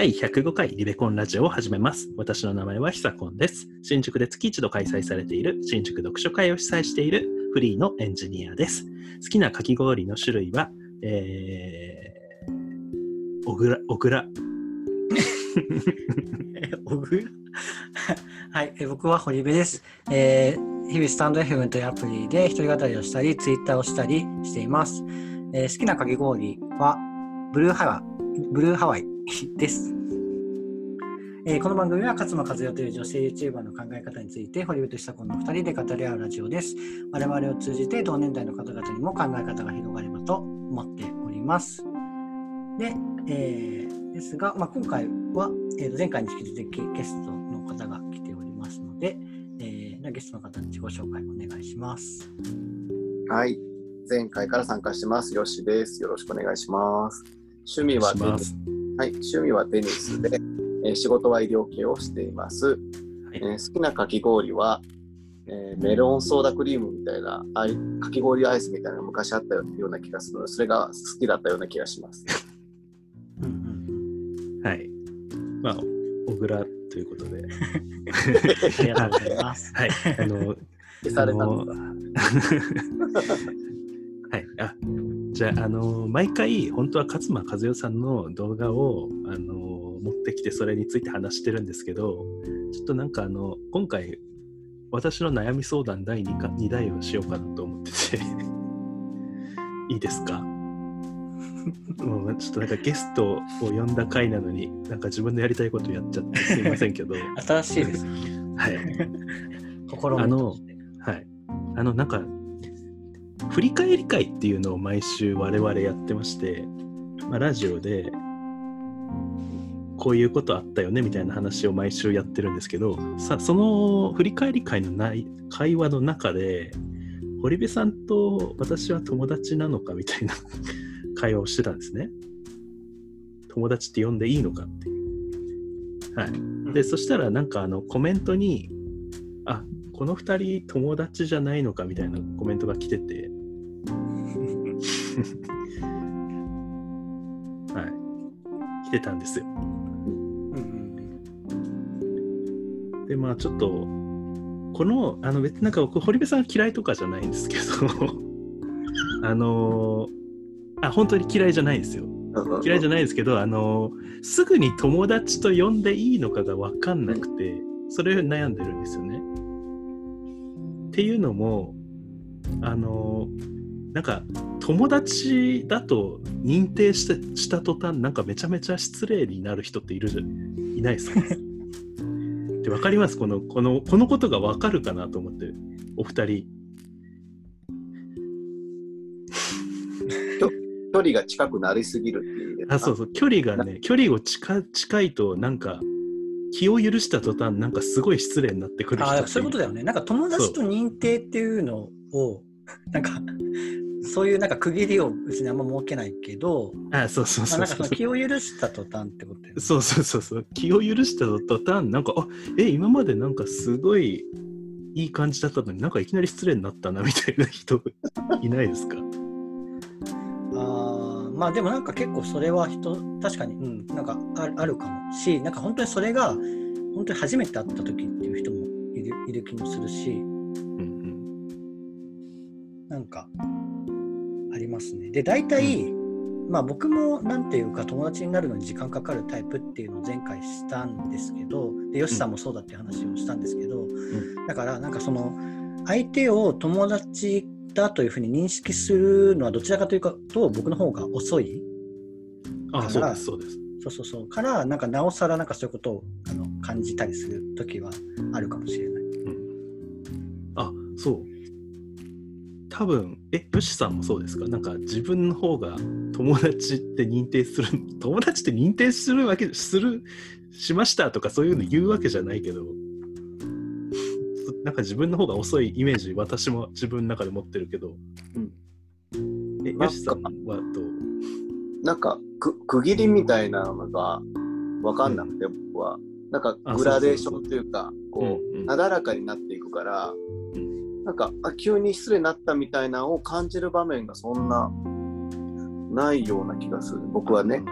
第105回リベコンラジオを始めます。私の名前はひさこんです。新宿で月一度開催されている新宿読書会を主催しているフリーのエンジニアです。好きなかき氷の種類は、えー、小倉、小倉。え 小倉？はい、え僕は堀部です。えー日々スタンド FM というアプリで一人語りをしたり、ツイッターをしたりしています。えー好きなかき氷はブルーハワイ、ブルーハワイです。えーこの番組は勝間和代という女性 YouTuber の考え方について堀部と久子の2人で語り合うラジオです。我々を通じて同年代の方々にも考え方が広がればと思っております。で、えーですが、まあ、今回は、えーと前回に引き続きゲストの方が来ておりますので、えーゲストの方に自己紹介お願いします。はい。前回から参加してます。よしです。よろしくお願いします。趣味は。はい。趣味はテニスで、えー仕事は医療系をしています。はいえー好きなかき氷は、えーメロンソーダクリームみたいなあいかき氷アイスみたいなのが昔あったような気がするので、それが好きだったような気がします。うんうんはい。まあ、小倉ということで。ありがとうございます。はい。あの、消されたんだ。はい。あ、じゃあ、あの、毎回、本当は勝間和代さんの動画を、あの、持ってきて、それについて話してるんですけど、ちょっとなんか、あの、今回、私の悩み相談第 2, か2弾をしようかなと思ってて、いいですか？もうちょっとなんかゲストを呼んだ回なのに、なんか自分のやりたいことやっちゃってすいませんけど、新しいです。はい。心あのはい。あの、なんか、振り返り会っていうのを毎週我々やってまして、まあ、ラジオで、こういうことあったよねみたいな話を毎週やってるんですけど、さその振り返り会のない会話の中で、堀部さんと私は友達なのかみたいな 会話をしてたんですね。友達って呼んでいいのかっていう。はい。で、そしたらなんかあのコメントに、あこの2人友達じゃないのかみたいなコメントが来てて、はい。来てたんですよ。で、まあちょっと、この、あの別になんか僕、堀部さん嫌いとかじゃないんですけど、あのあ、本当に嫌いじゃないですよ。嫌いじゃない。ないですけど、あのすぐに友達と呼んでいいのかが分かんなくて、それを悩んでるんですよね。っていうのも、あのなんか友達だと認定してした途端、なんかめちゃめちゃ失礼になる人っているじゃいないですか？で分かります？このこのこのことが分かるかなと思って、お二人。距離が近くなりすぎるっていう。あそうそう距離がね距離を近近いとなんか気を許した途端なんかすごい失礼になってくる人あそういうことだよね。なんか友達と認定っていうのを、なんか、そういうなんか区切りを別にあんま設けないけど、あそうそうまあ、そうそうの気を許した途端ってことね。そうそうそうそう。気を許した途端なんかあえ今までなんかすごいいい感じだったのになんかいきなり失礼になったなみたいな人いないですか？まあでもなんか結構それは人、確かに、うん、なんかあるあるかもし、なんか本当にそれが、本当に初めて会った時っていう人もいるいる気もするし、うんなんか、ありますね。で、大体、まあ僕もなんていうか友達になるのに時間かかるタイプっていうのを前回したんですけど、で、ヨシさんもそうだっていう話をしたんですけど、だからなんかその、相手を友達だというふうに認識するのはどちらかというと僕の方が遅い。うん、あそうですそうですそうそうそう。から、なんかなおさらなんかそういうことをあの感じたりする時はあるかもしれない。あそう多分えヨシさんもそうですか？なんか自分の方が友達って認定する 友達って認定するわけするしましたとかそういうの言うわけじゃないけどなんか自分の方が遅いイメージ私も自分の中で持ってるけど、えなんかヨシさんはどう？なんかく区切りみたいなのが分かんなくて、僕は。なんかあグラデーションというか、こう、うんうん。なだらかになっていくから、なんかあ急に失礼になったみたいなのを感じる場面がそんなないような気がする。僕はね。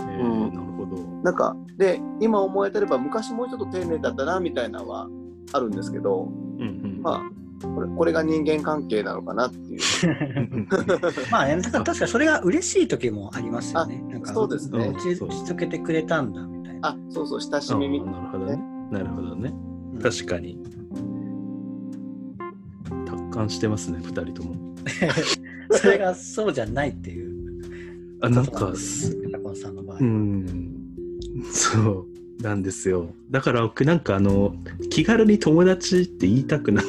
えーなるほほど。なんか、で、今思えてれば、昔もうちょっと丁寧だったな、みたいなのはあるんですけど、うんうん。まあ、これこれが人間関係なのかなっていう。まあね、だから確かにそれが嬉しい時もありますよね。なんかそうですね打ち打ち解けてくれたんだみたいな。あ、そうそう、親しあみみーなるほどね。なるほどね。うん確かに。達観してますね、二人とも。それがそうじゃないっていう。あ、なんか、すタコンさんの場合。うん、そうなんですよ。だから僕なんかあの、気軽に友達って言いたくな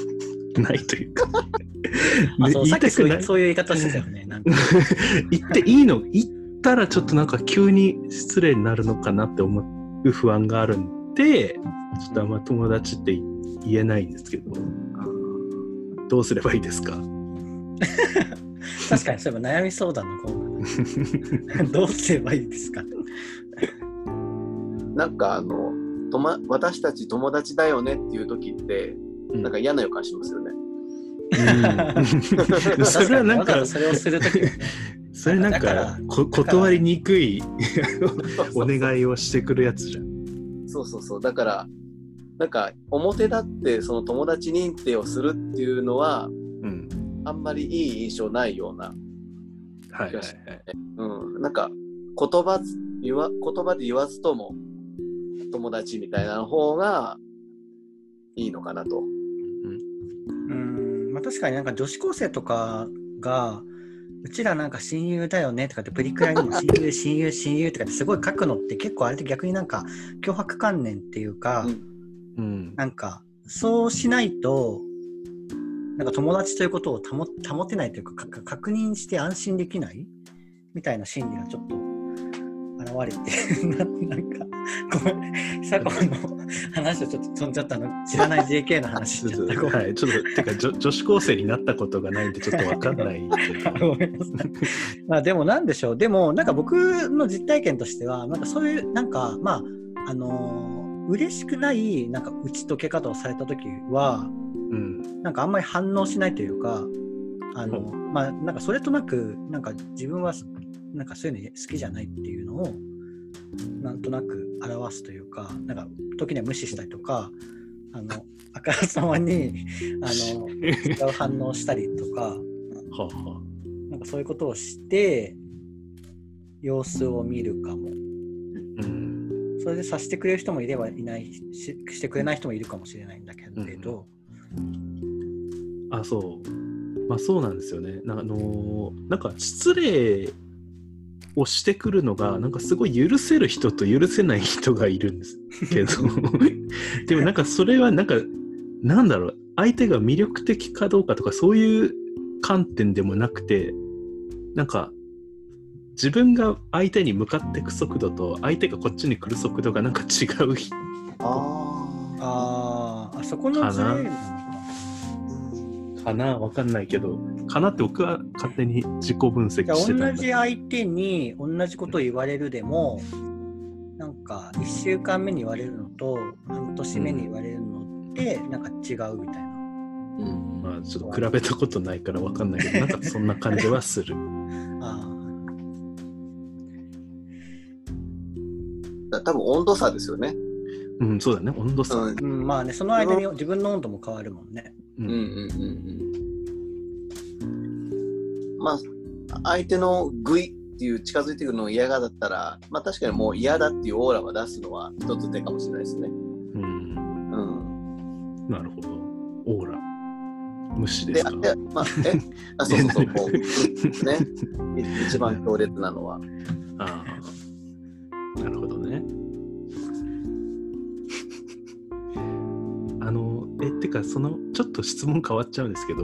ないというか。そうさっきそう言いたくないそういう言い方してたよね。なんか 言っていいの？言ったらちょっとなんか急に失礼になるのかなって思う不安があるんで、ちょっとあんま友達って言えないんですけど、どうすればいいですか？確かにそういえば悩み相談のコーナーどうすればいいですか？なんかあの、とま、私たち友達だよねっていう時って、なんか嫌な予感しますよね。うん それはなんかそれをするとき それなんだか断りにくいお願いをしてくるやつじゃん。そうそうそう。だから、なんか表立ってその友達認定をするっていうのは、うん。あんまりいい印象ないような、はいはいはい。うん、なんか言葉ず言わ言葉で言わずとも友達みたいな方がいいのかなと。うん、まあ、確かになんか女子高生とかが、うちらなんか親友だよねとかってプリクラにも親友、親友、親友とかってすごい書くのって結構あれって逆になんか脅迫観念っていうか、うんうん。なんかそうしないと、なんか友達ということを保保てないというかか確認して安心できないみたいな心理がちょっと現れて、ななんか、ごめん、佐古の話をちょっと飛んじゃったの、知らない JK の話しちゃっ はい、ちょっと、てか女、女子高生になったことがないんで、ちょっとわかんないけど。ごめんなさい。まあでもなんでしょう。でもなんか僕の実体験としては、なんかそういう、なんかまあ、あのー嬉しくないなんか打ち解け方をされた時は、うん。なんかあんまり反応しないというか、あの、まあなんかそれとなく、なんか自分はなんかそういうの好きじゃないっていうのを、なんとなく表すというか、なんか時には無視したりとか、あの、あからさまに、あの、違う反応したりとか、はあはなんかそういうことをして、様子を見るかも。あ。うん。それで察してくれる人もいればいないし、してくれない人もいるかもしれないんだけど、あ、そう。まあそうなんですよね。なあのーなんか失礼をしてくるのが、なんかすごい許せる人と許せない人がいるんですけど、でもなんかそれはなんか、なんだろう、相手が魅力的かどうかとかそういう観点でもなくて、なんか自分が相手に向かっていく速度と相手がこっちに来る速度がなんか違う人。ああー。あ、そこのズレなのか。かな？わかんないけど、かなって僕は勝手に自己分析してじゃあた同じ相手に同じことを言われるでも、なんか1週間目に言われるのと半年目に言われるのってなんか違うみたいな。うんまあちょっと比べたことないからわかんないけど、なんかそんな感じはする。あだ多分温度差ですよね。うん、そうだね、温度差。うんまあね、その間に自分の温度も変わるもんね。ううんんうんうんうん。まあ、相手のグイっていう近づいてくるのを嫌がだったら、まあ確かにもう嫌だっていうオーラは出すのは一つ手かもしれないですね。うん、うん。なるほど。オーラ。無視でですか？で、まあ、え、あ、そうそうそう、こう、ね、い一番強烈なのは。ああ、なるほどね。え、てか、その、ちょっと質問変わっちゃうんですけど、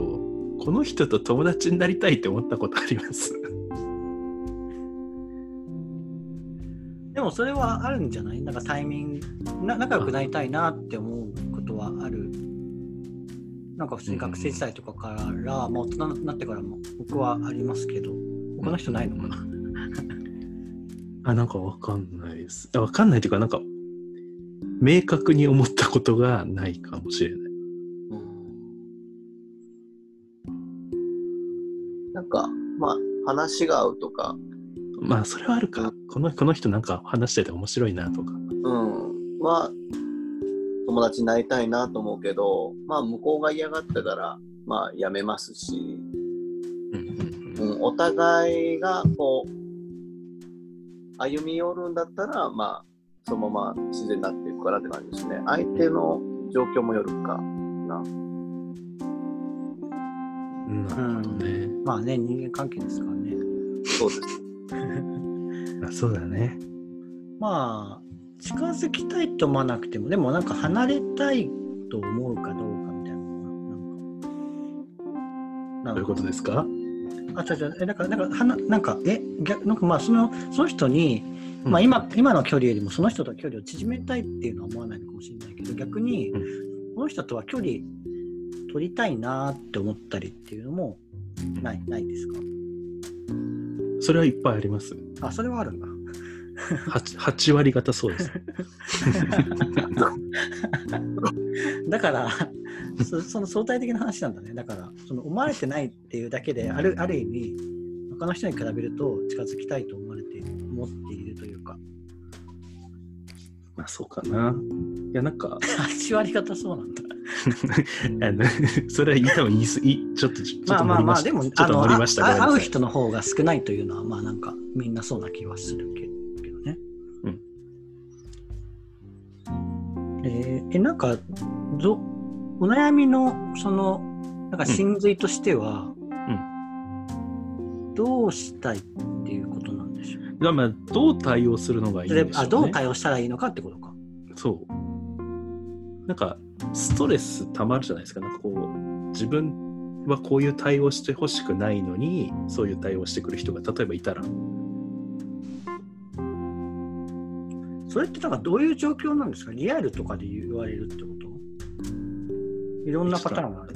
この人と友達になりたいって思ったことあります？でもそれはあるんじゃない？なんかタイミングな、仲良くなりたいなって思うことはある。なんか普通に学生時代とかから、まあ大人になってからも僕はありますけど、他の人ないのかな、あ、なんかわかんないです。あわかんないというか、なんか、明確に思ったことがないかもしれない。話が合うとか、まあそれはあるか。このこの人なんか話してて面白いなとか。うん。は、友達になりたいなと思うけど、まあ向こうが嫌がってたら、まあやめますし、うんうんうん、お互いがこう、歩み寄るんだったら、まあ、そのまま自然になっていくからって感じですね。相手の状況もよるかな。うん。なるほどね。まあね、人間関係ですからね。そうです。あそうだね。まあ、近づきたいと思わなくても、でもなんか離れたいと思うかどうかみたいなのが、なんか。どういうことですか？あ、違う違う、え、なんか、なんか、はななんか、え、逆、なんかまあ、その、その人に、まあ、うん今、今の距離よりもその人と距離を縮めたいっていうのは思わないのかもしれないけど、逆にうん、この人とは距離取りたいなって思ったりっていうのもない、ないですか？それはいっぱいあります。あ、それはあるんだ。8, 8割方そうです。だからそ、その相対的な話なんだね。だから、その思われてないっていうだけで、あるある意味、他の人に比べると近づきたいと思われて、思っているというか、まあそうかな。いやなんか、8割方そうなんだ。あのそれは多分言い過ぎ、ちょっと、ちょっまあまあまあ、ました。でも、ちょっとあの、会う人の方が少ないというのは、まあなんか、みんなそうな気はするけけどね。うん。えーえ、なんか、ど、お悩みの、その、なんか真髄としては、どうしたいっていうことなんでしょう？がまあどう対応するのがいいんでしょうね。あどう対応したらいいのかってことか。そう。なんか、ストレスたまるじゃないですか。なんかこう、自分はこういう対応してほしくないのに、そういう対応してくる人が例えばいたら、それってなんかどういう状況なんですか？リアルとかで言われるってこと？いろんなパターンがある。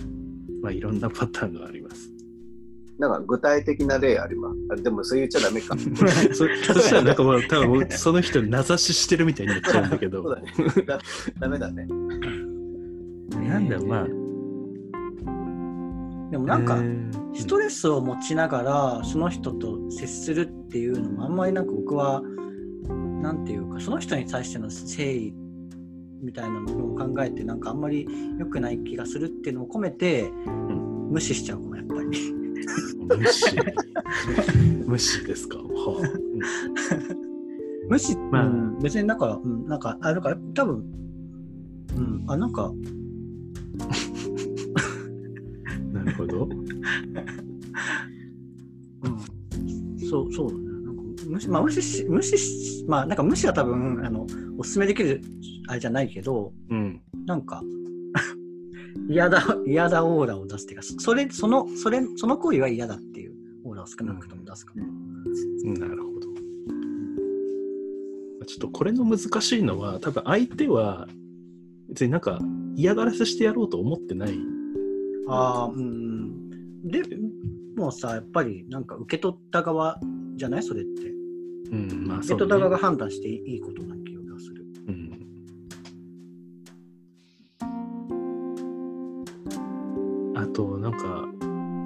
まあいろんなパターンがあります。なんか具体的な例あります？あでもそう言っちゃダメか。そそしたらなんかもう多分その人に名指ししてるみたいになっちゃうんだけどそうだね。だダメだね。なんだよまあ。でもなんか、えー。ストレスを持ちながらその人と接するっていうのもあんまりなんか僕はなんていうかその人に対しての誠意みたいなのを考えてなんかあんまり良くない気がするっていうのを込めて、無視しちゃうかもやっぱり。無視。無視ですか、はあ。うん無視、まあ。うん。別になんか、うん、なんかあだから多分うん。あなんか なるほど。うん、そうそうだね。なんか無視まあ無視し無視しまあなんか無視は多分あのおすすめできるあれじゃないけどうん。なんか 嫌だ嫌だオーラを出すっていうかそれそのそれその行為は嫌だっていうオーラを少なくとも出すかも。なるほど。ちょっとこれの難しいのは、多分相手は別になんか嫌がらせしてやろうと思ってない。ああうんでもうさやっぱりなんか受け取った側じゃない？それって。うん、まあ受け取った側がね。判断していいことな気がする。うん。あと、なんか、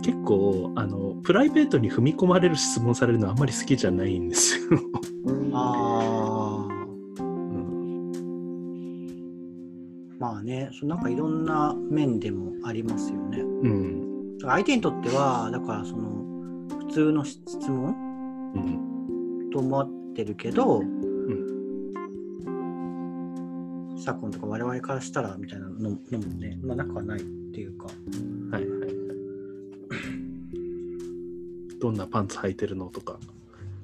結構、あの、プライベートに踏み込まれる質問されるのあんまり好きじゃないんですよ。ああ。まあね、そのなんかいろんな面でもありますよね。うん。相手にとっては、だからその普通の質問うん。と思ってるけど、昨今とか我々からしたらみたいなののもね、まあなくはないっていうか。はいはいはい。どんなパンツ履いてるのとか。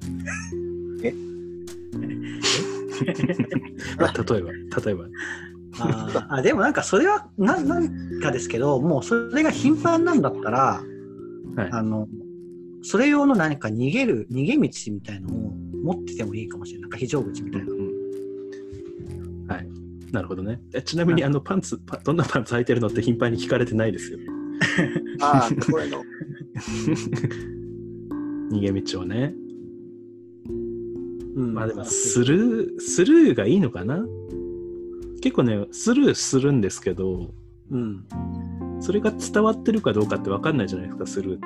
え？まあ例えば、例えば。あでもなんかそれはななんかですけど、もうそれが頻繁なんだったら、はい。あの、それ用の何か逃げる、逃げ道みたいのを持っててもいいかもしれない。なんか非常口みたいな。うんはい。なるほどね。えちなみに、あの、パンツ、パどんなパンツ履いてるのって頻繁に聞かれてないですよ。ああ、これの。逃げ道をね。うんまあでも、スルー、スルーがいいのかな？結構ね、スルーするんですけど、うん。それが伝わってるかどうかって分かんないじゃないですか、スルーって。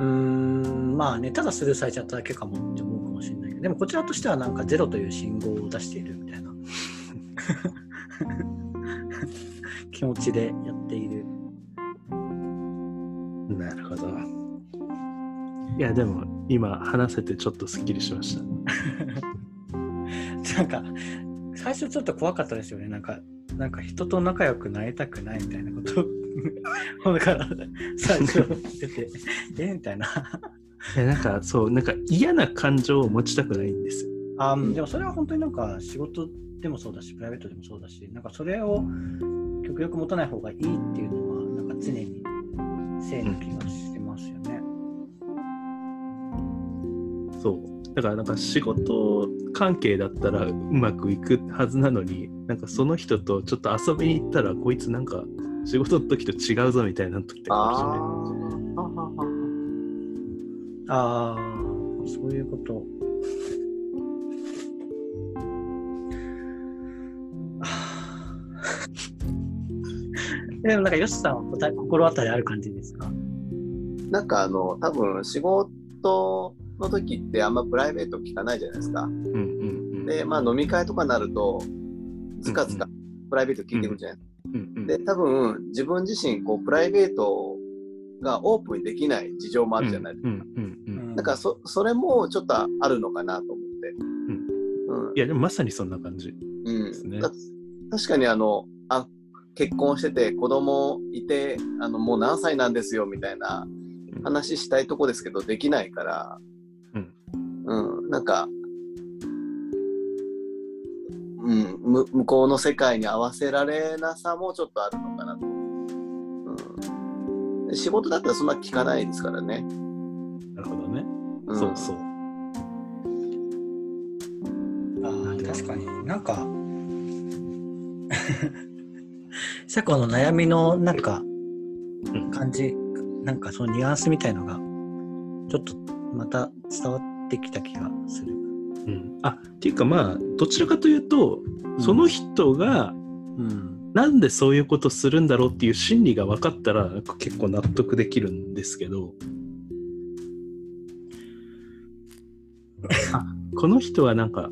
うーんまあね、ただスルーされちゃっただけかもって思うかもしれないけど、でもこちらとしてはなんかゼロという信号を出しているみたいな気持ちでやっている。なるほど。いや、でも今話せてちょっとすっきりしました。なんか、最初ちょっと怖かったですよね。なんか、なんか人と仲良くなりたくないみたいなことを だから最初出て、えみたいな。いやなんかそう、なんか嫌な感情を持ちたくないんですよ。あーでもそれは本当になんか仕事でもそうだし、プライベートでもそうだし、なんかそれを極力持たない方がいいっていうのは、なんか常に正な気がしてますよね。そう。だからなんか仕事関係だったらうまくいくはずなのに、なんかその人とちょっと遊びに行ったら、こいつなんか仕事の時と違うぞみたいな時ってあるじゃないああ。ああ、そういうこと。でもなんか、ヨシさんは心当たりある感じですか？なんかあの、多分仕事の時ってあんまプライベート聞かないじゃないですか。うんうんうん。で、まあ飲み会とかになると、つかつかプライベート聞いてくるじゃないですか。うんうんで、多分自分自身、こう、プライベートがオープンにできない事情もあるじゃないですか。うんうんうん。だからそ、それもちょっとあるのかなと思って。うん。いや、でもまさにそんな感じ。うんすねだ確かにあのあ結婚してて子供いてあのもう何歳なんですよみたいなうん話したいとこですけどできないから、うんうん、なんか、うん、む向こうの世界に合わせられなさもちょっとあるのかなと。うん、仕事だったらそんな聞かないですからね。なるほどね。んそうそう。ああ、確かになんか、セコの悩みのなんかうん感じ、なんかそのニュアンスみたいのが、ちょっとまた伝わってきた気がする。うん、あっていうかまあどちらかというと、その人がうん。なんでそういうことするんだろうっていう心理が分かったら結構納得できるんですけど。あこの人はなんか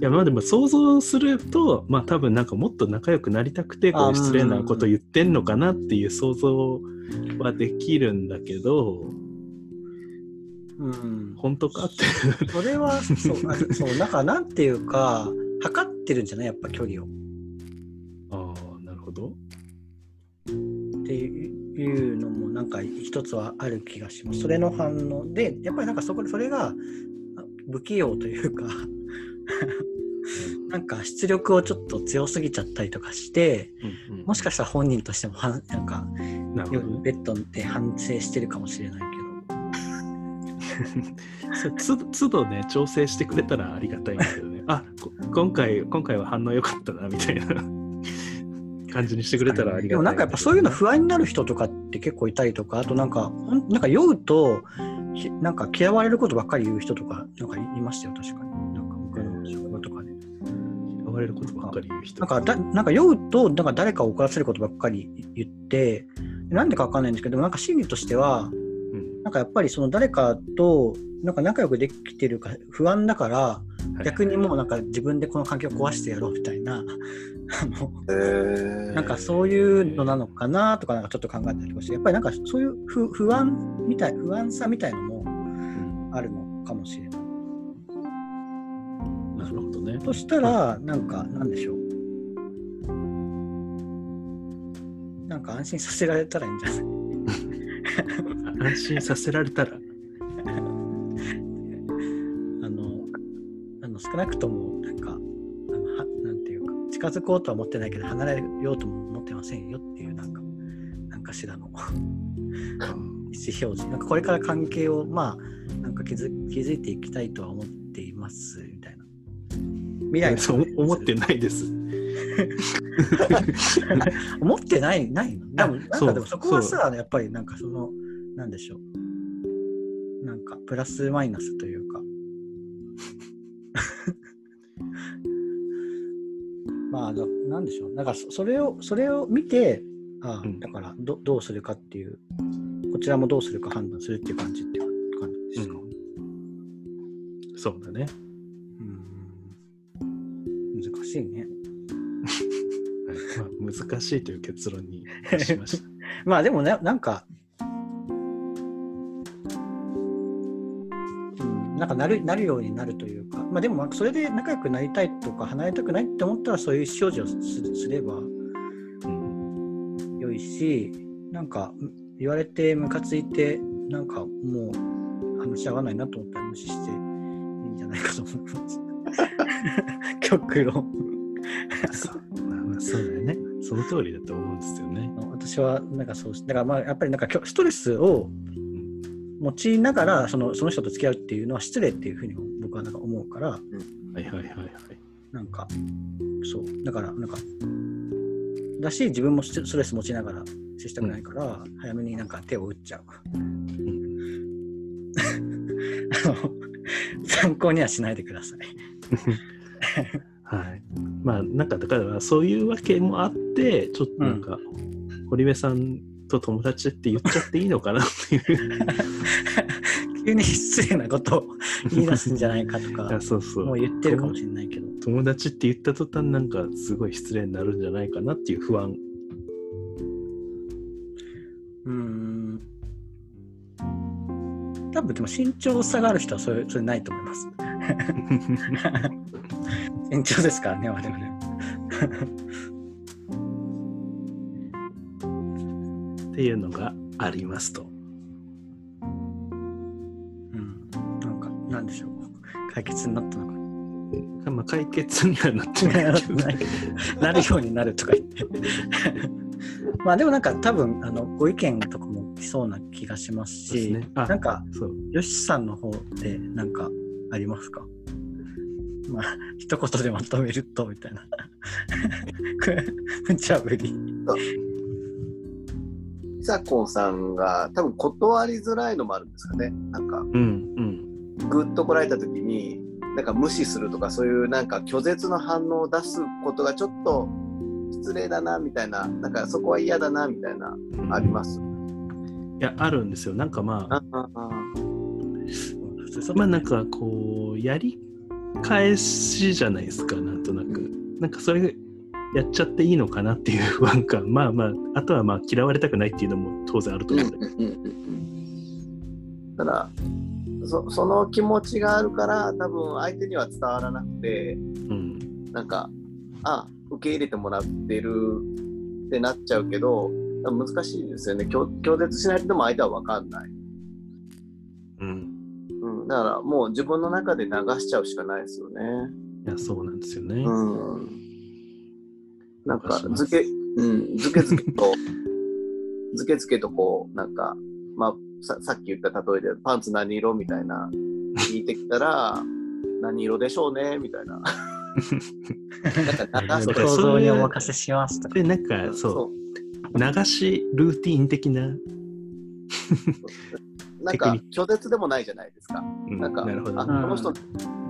いやまあでも想像するとまあ多分なんかもっと仲良くなりたくてこう失礼なこと言ってんのかなっていう想像はできるんだけどうん。本当かって。それは、そう、あ そう、だからなんていうか、測ってるんじゃない？やっぱ距離を。ああなるほど。っていうのもなんか一つはある気がします。それの反応で、やっぱりなんかそこそれがあ不器用というか、なんか出力をちょっと強すぎちゃったりとかして、うんうんもしかしたら本人としてもなんかなるほどね。ベッドで反省してるかもしれない つ都度ね調整してくれたらありがたいんだけどねあこ今回今回は反応良かったなみたいな 感じにしてくれたらありがたいど。でもなんかやっぱそういうの不安になる人とかって結構いたりとか、あとなんか、なんか酔うと、ひなんか嫌われることばっかり言う人とか、なんかいましたよ、確かに。なんか僕の職場とかで。嫌われることばっかり言う人なんかだ、なんか酔うと、なんか誰かを怒らせることばっかり言って、なんでかわかんないんですけど、なんか心理としては、かやっぱりその誰かとなんか仲良くできてるか不安だから、逆にもうなんか自分でこの環境を壊してやろうみたいな、あのへなんかそういうのなのかなとかなんかちょっと考えたりとかして、やっぱりなんかそういう不不安みたい、不安さみたいのもうん。あるのかもしれない。なるほどね。そしたら、なんか、なんでしょう。なんか安心させられたらいいんじゃない？安心させられたらあの、あの少なくとも、なんか、あのはなんていうか、近づこうとは思ってないけど、離れようとも思ってませんよっていう、なんか、なんかしらの意思表示。なんかこれから関係を、まあ、なんか築築いていきたいとは思っています、みたいな。未来のそう思ってないです思ってない、ないの？でも、なんかでもそこはそさ、やっぱりなんかその、なんでしょう。なんか、プラスマイナスというか。まあ、ななんでしょう。なんかそ、それを、それを見て、ああ、うんだからど、どうするかっていう、こちらもどうするか判断するっていう感じっていう感じでですか？そうだね。うん難しいね。はいまあ、難しいという結論にしました。まあでもね、なんか、うん、なんかなるなるようになるというか、まあでもまあそれで仲良くなりたいとか離れたくないって思ったらそういう意思表示をすすればうん良いし、なんか言われてムカついて、なんかもう話し合わないなと思ったら無視していいんじゃないかと思います。極論。そうだよね。その通りだと思うんですよね。私はなんかそうしだからまあやっぱりなんかきょストレスを持ちながらそのその人と付き合うっていうのは失礼っていうふうに僕はなんか思うからはいはいはいはい。なんかそうだからなんかだし自分もストレス持ちながら接したくないから、早めになんか手を打っちゃう。あの参考にはしないでください。はい。まあなんかだからそういうわけもあって、ちょっとなんか、堀部さんと友達って言っちゃっていいのかなっていう。急に失礼なことを 言い出すんじゃないかといかやそうそう。もう言ってるかもしれないけど。友達って言った途端なんかすごい失礼になるんじゃないかなっていう不安。うーん。多分でも身長差がある人はそれそれないと思います。身長ですからね、我々。っていうのがありますと。うん。なんか、なんでしょう。解決になったのか。まあ解決にはなってないけどね。なるようになるとか言って。まあでもなんか多分あのご意見とかも来そうな気がしますし、すねあなんか。よしさんの方でなんかありますか？まあ 一言でまとめるとみたいな。無茶ぶり。ひさこんさんが多分断りづらいのもあるんですかね。なんか、うんうん。ぐっと来られた時に、なんか無視するとか、そういうなんか拒絶の反応を出すことがちょっと失礼だなみたいな、なんかそこは嫌だなみたいな、あります？いや、あるんですよ。なんかまあ、ああまあなんかこう、やり返しじゃないですか、なんとなく。なんかそれやっちゃっていいのかなっていう不安感。まあまあ、あとはまあ嫌われたくないっていうのも当然あると思うんで。うんうんうんうんただそその気持ちがあるから多分相手には伝わらなくてうん。なんかあ受け入れてもらってるってなっちゃうけど難しいですよね拒拒絶しないとでも相手は分かんない、うん。うん、だからもう自分の中で流しちゃうしかないですよねいや、そうなんですよね。うんなんかずけ、うん、ずけずけと ずけずけとこうなんかまあささっき言った例えでパンツ何色みたいな聞いてきたら 何色でしょうねみたいな。なんかそう想像にお任せしますとか。で、なんかそう、流しルーティン的な。うなんか拒絶でもないじゃないですか。うんなんかあね。この人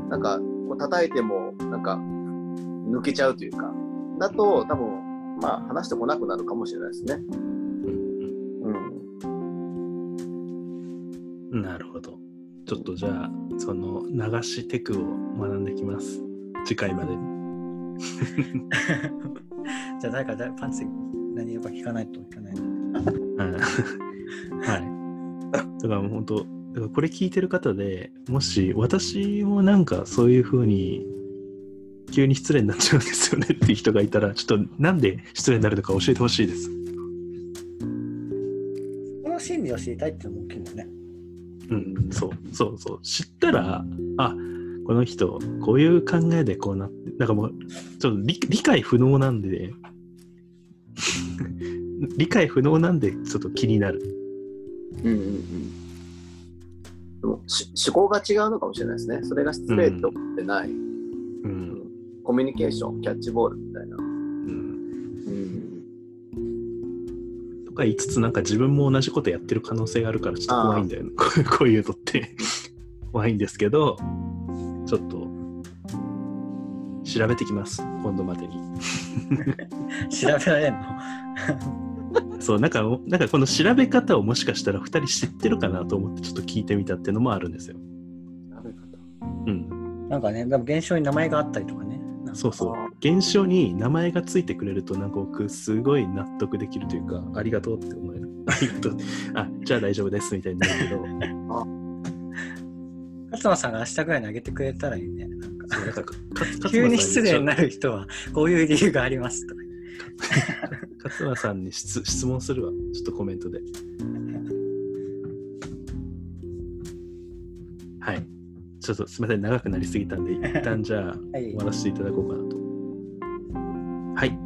なんかこう叩いてもなんか抜けちゃうというかだと多分まあ話してこなくなるかもしれないですね。うん。なるほど。ちょっとじゃあ、その流しテクを学んできます。次回までに。じゃあ誰か誰パンツ何色か聞かないといけない。う んはい。だからもう本当、だからこれ聞いてる方でもし私もなんかそういうふうに急に失礼になっちゃうんですよねっていう人がいたら、ちょっとなんで失礼になるのか教えてほしいです。この心理を知りたいっていうのも大きいんね。うん、そうそうそう。知ったら、あこの人、こういう考えでこうなって、なんかもう、ちょっと理理解不能なんで、理解不能なんで、ちょっと気になる。うんうんうん。でもし思考が違うのかもしれないですね。それが失礼って思ってない、うん。コミュニケーション、キャッチボールみたいな。うん、うん。とか言いつつ、なんか自分も同じことやってる可能性があるから、ちょっと怖いんだよね。こう こういうのって。怖いんですけど、ちょっと、調べてきます。今度までに。調べられんの？そう、なんか、なんかこの調べ方をもしかしたら2人知ってるかなと思ってちょっと聞いてみたっていうのもあるんですよ。調べ方うん。なんかね、でも現象に名前があったりとかね。かそうそう。現象に名前がついてくれると、なんか僕、すごい納得できるというか、ありがとうって思える。ありがとう。あ、じゃあ大丈夫ですみたいになるけど、勝間さんが明日ぐらいにあげてくれたらいいね。なんかそうなんか急に失礼になる人はこういう理由がありますとか。勝間さんに質質問するわ。ちょっとコメントで。はい。ちょっとすみません、長くなりすぎたんで、一旦じゃあはい終わらせていただこうかなと。はい。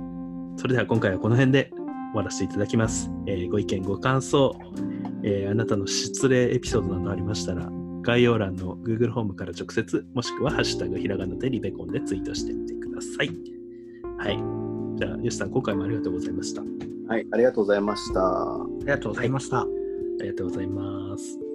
それでは今回はこの辺で終わらせていただきます。えーご意見、ご感想、えーあなたの失礼エピソードなどありましたら、概要欄の Google ホームから直接、もしくはハッシュタグひらがなでリベコンでツイートしてみてください。はい。じゃあ、よしさん、今回もありがとうございました。あはい、ありがとうございました。ありがとうございました。りがとうございます。